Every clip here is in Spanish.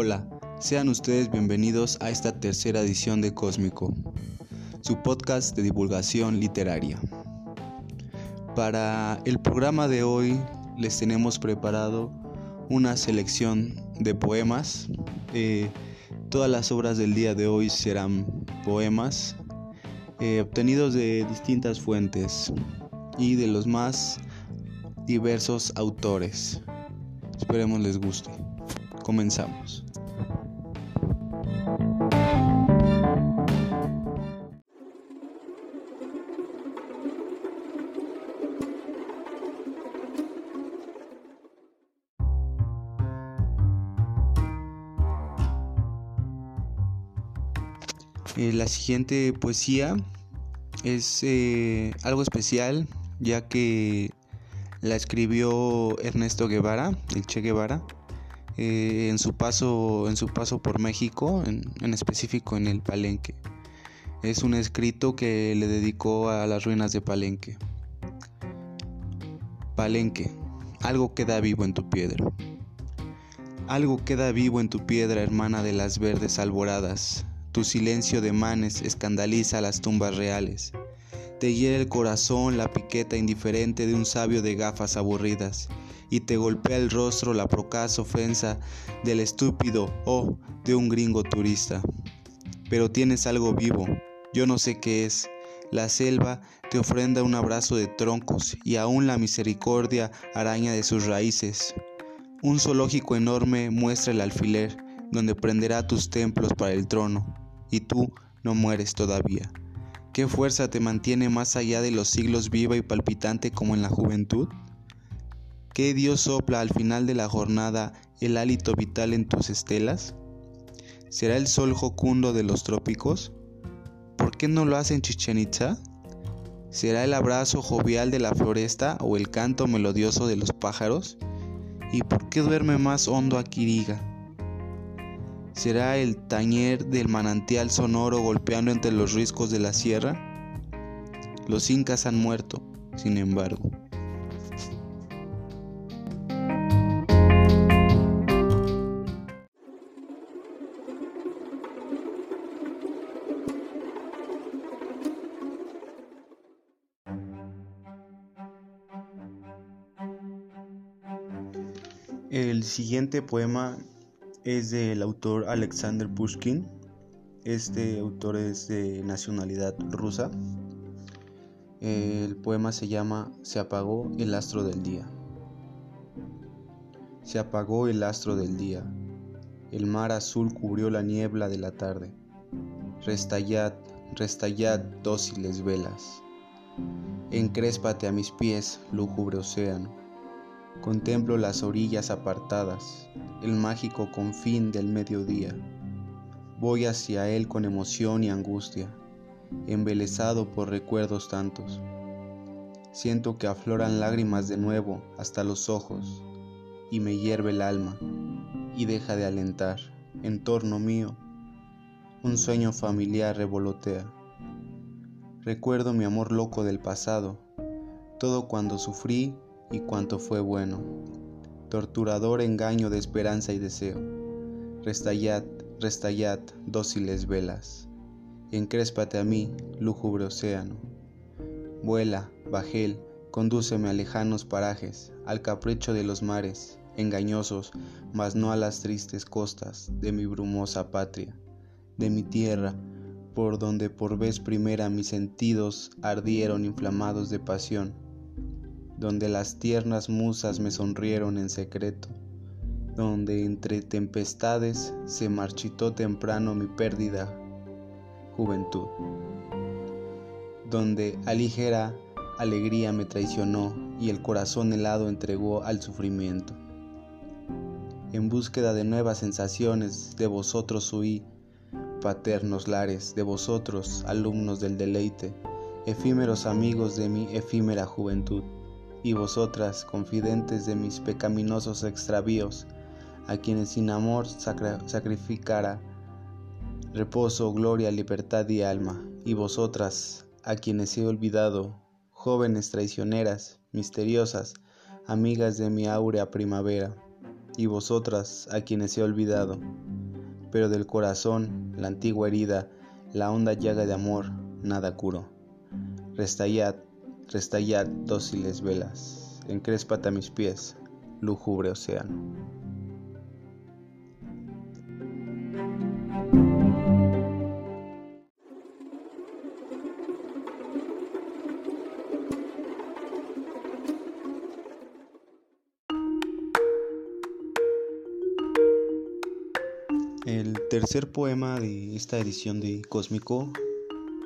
Hola, sean ustedes bienvenidos a esta tercera edición de Cósmico, su podcast de divulgación literaria. Para el programa de hoy les tenemos preparado una selección de poemas. Eh, todas las obras del día de hoy serán poemas eh, obtenidos de distintas fuentes y de los más diversos autores. Esperemos les guste. Comenzamos. Eh, la siguiente poesía es eh, algo especial ya que la escribió Ernesto Guevara, el Che Guevara, eh, en, su paso, en su paso por México, en, en específico en el Palenque. Es un escrito que le dedicó a las ruinas de Palenque. Palenque, algo queda vivo en tu piedra. Algo queda vivo en tu piedra, hermana de las verdes alboradas. Tu silencio de manes escandaliza las tumbas reales. Te hiere el corazón la piqueta indiferente de un sabio de gafas aburridas, y te golpea el rostro la procaz ofensa del estúpido o de un gringo turista. Pero tienes algo vivo, yo no sé qué es. La selva te ofrenda un abrazo de troncos y aún la misericordia araña de sus raíces. Un zoológico enorme muestra el alfiler donde prenderá tus templos para el trono, y tú no mueres todavía. ¿Qué fuerza te mantiene más allá de los siglos viva y palpitante como en la juventud? ¿Qué Dios sopla al final de la jornada el hálito vital en tus estelas? ¿Será el sol jocundo de los trópicos? ¿Por qué no lo hace en Chichen Itza? ¿Será el abrazo jovial de la floresta o el canto melodioso de los pájaros? ¿Y por qué duerme más hondo Aquiriga? ¿Será el tañer del manantial sonoro golpeando entre los riscos de la sierra? Los incas han muerto, sin embargo. El siguiente poema es del autor Alexander Pushkin. Este autor es de nacionalidad rusa. El poema se llama Se apagó el astro del día. Se apagó el astro del día. El mar azul cubrió la niebla de la tarde. Restallad, restallad dóciles velas. Encréspate a mis pies, lúgubre océano Contemplo las orillas apartadas, el mágico confín del mediodía. Voy hacia él con emoción y angustia, embelesado por recuerdos tantos. Siento que afloran lágrimas de nuevo hasta los ojos, y me hierve el alma, y deja de alentar. En torno mío, un sueño familiar revolotea. Recuerdo mi amor loco del pasado, todo cuando sufrí y cuanto fue bueno. Torturador engaño de esperanza y deseo. Restallad, restallad, dóciles velas. Encréspate a mí, lúgubre océano. Vuela, bajel, condúceme a lejanos parajes, al capricho de los mares, engañosos, mas no a las tristes costas de mi brumosa patria, de mi tierra, por donde por vez primera mis sentidos ardieron inflamados de pasión donde las tiernas musas me sonrieron en secreto, donde entre tempestades se marchitó temprano mi pérdida juventud, donde a ligera alegría me traicionó y el corazón helado entregó al sufrimiento. En búsqueda de nuevas sensaciones de vosotros huí, paternos lares, de vosotros, alumnos del deleite, efímeros amigos de mi efímera juventud y vosotras, confidentes de mis pecaminosos extravíos, a quienes sin amor sacrificara reposo, gloria, libertad y alma, y vosotras, a quienes he olvidado, jóvenes traicioneras, misteriosas, amigas de mi áurea primavera, y vosotras, a quienes he olvidado, pero del corazón, la antigua herida, la honda llaga de amor, nada curó. Restallad, restallad dóciles velas, encréspate a mis pies, lúgubre océano. El tercer poema de esta edición de Cósmico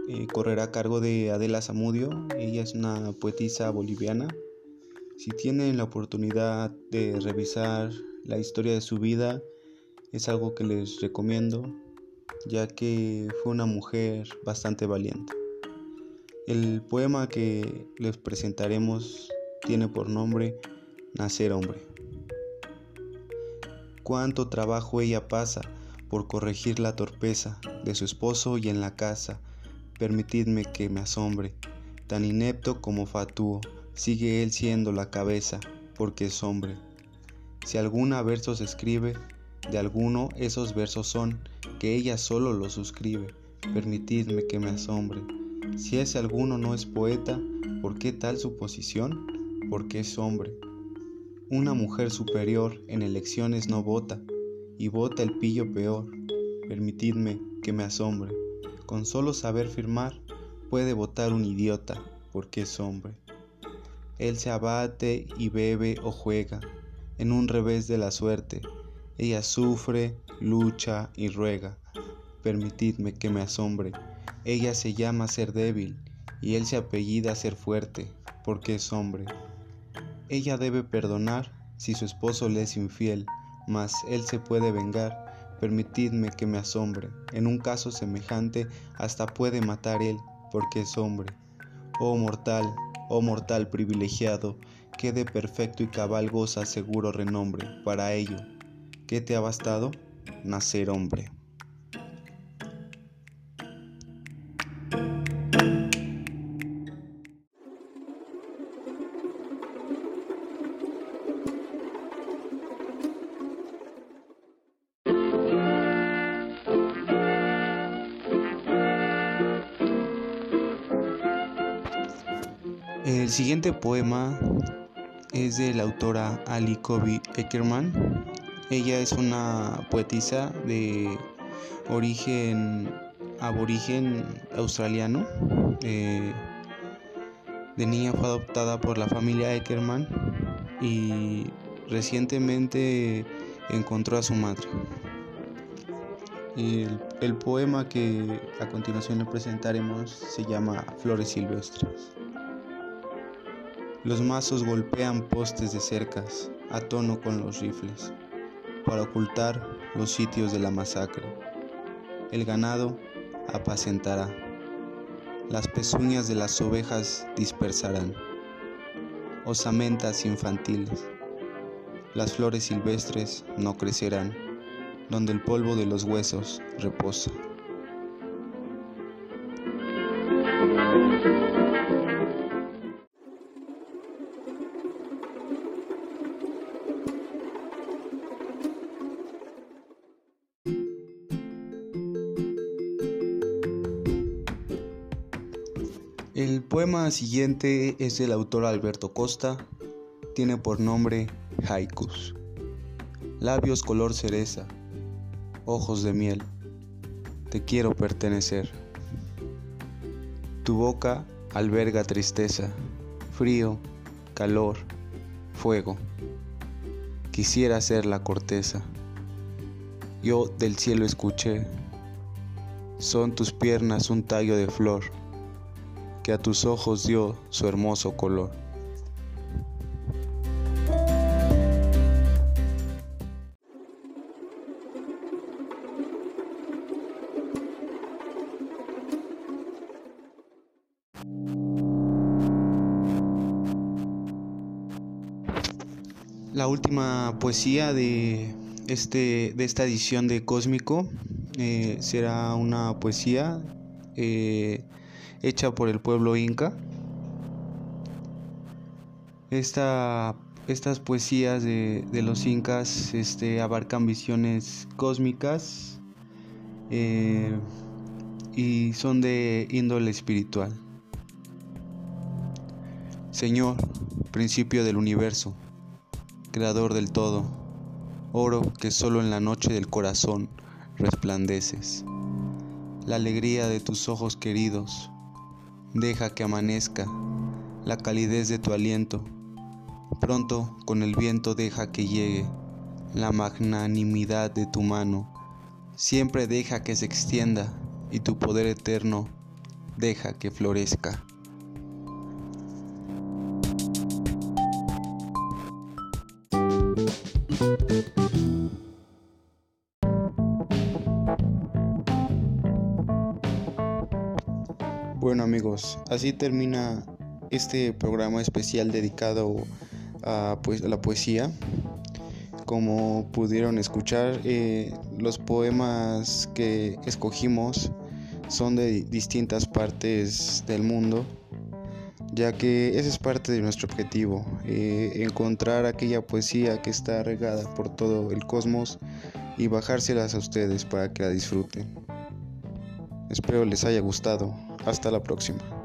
eh, correrá a cargo de Adela Zamudio. Ella es una poetisa boliviana. Si tienen la oportunidad de revisar la historia de su vida, es algo que les recomiendo, ya que fue una mujer bastante valiente. El poema que les presentaremos tiene por nombre Nacer hombre. Cuánto trabajo ella pasa por corregir la torpeza de su esposo y en la casa. Permitidme que me asombre, tan inepto como fatuo, sigue él siendo la cabeza, porque es hombre. Si alguna versos escribe, de alguno esos versos son, que ella solo los suscribe, permitidme que me asombre. Si ese alguno no es poeta, ¿por qué tal suposición? Porque es hombre. Una mujer superior en elecciones no vota, y bota el pillo peor. Permitidme que me asombre. Con solo saber firmar puede votar un idiota porque es hombre. Él se abate y bebe o juega en un revés de la suerte. Ella sufre, lucha y ruega. Permitidme que me asombre. Ella se llama ser débil y él se apellida ser fuerte porque es hombre. Ella debe perdonar si su esposo le es infiel mas él se puede vengar. Permitidme que me asombre. En un caso semejante hasta puede matar él, porque es hombre. Oh mortal, oh mortal privilegiado, que de perfecto y cabal goza seguro renombre. Para ello, ¿qué te ha bastado? Nacer hombre. Siguiente poema es de la autora Ali Kobe Eckerman. Ella es una poetisa de origen aborigen australiano. Eh, de niña fue adoptada por la familia Eckerman y recientemente encontró a su madre. El, el poema que a continuación le presentaremos se llama Flores Silvestres. Los mazos golpean postes de cercas a tono con los rifles para ocultar los sitios de la masacre. El ganado apacentará. Las pezuñas de las ovejas dispersarán. Osamentas infantiles. Las flores silvestres no crecerán donde el polvo de los huesos reposa. Poema siguiente es del autor Alberto Costa, tiene por nombre Haikus. Labios color cereza, ojos de miel, te quiero pertenecer. Tu boca alberga tristeza, frío, calor, fuego. Quisiera ser la corteza. Yo del cielo escuché, son tus piernas un tallo de flor que a tus ojos dio su hermoso color. La última poesía de, este, de esta edición de Cósmico eh, será una poesía eh, hecha por el pueblo inca. Esta, estas poesías de, los incas este, abarcan visiones cósmicas eh, y son de índole espiritual. Señor, principio del universo, creador del todo, oro que solo en la noche del corazón resplandeces. La alegría de tus ojos queridos, deja que amanezca la calidez de tu aliento. Pronto con el viento deja que llegue la magnanimidad de tu mano. Siempre deja que se extienda y tu poder eterno deja que florezca. Bueno amigos, así termina este programa especial dedicado a, pues, la poesía. Como pudieron escuchar, eh, los poemas que escogimos son de distintas partes del mundo, ya que ese es parte de nuestro objetivo, eh, encontrar aquella poesía que está regada por todo el cosmos y bajárselas a ustedes para que la disfruten. Espero les haya gustado. Hasta la próxima.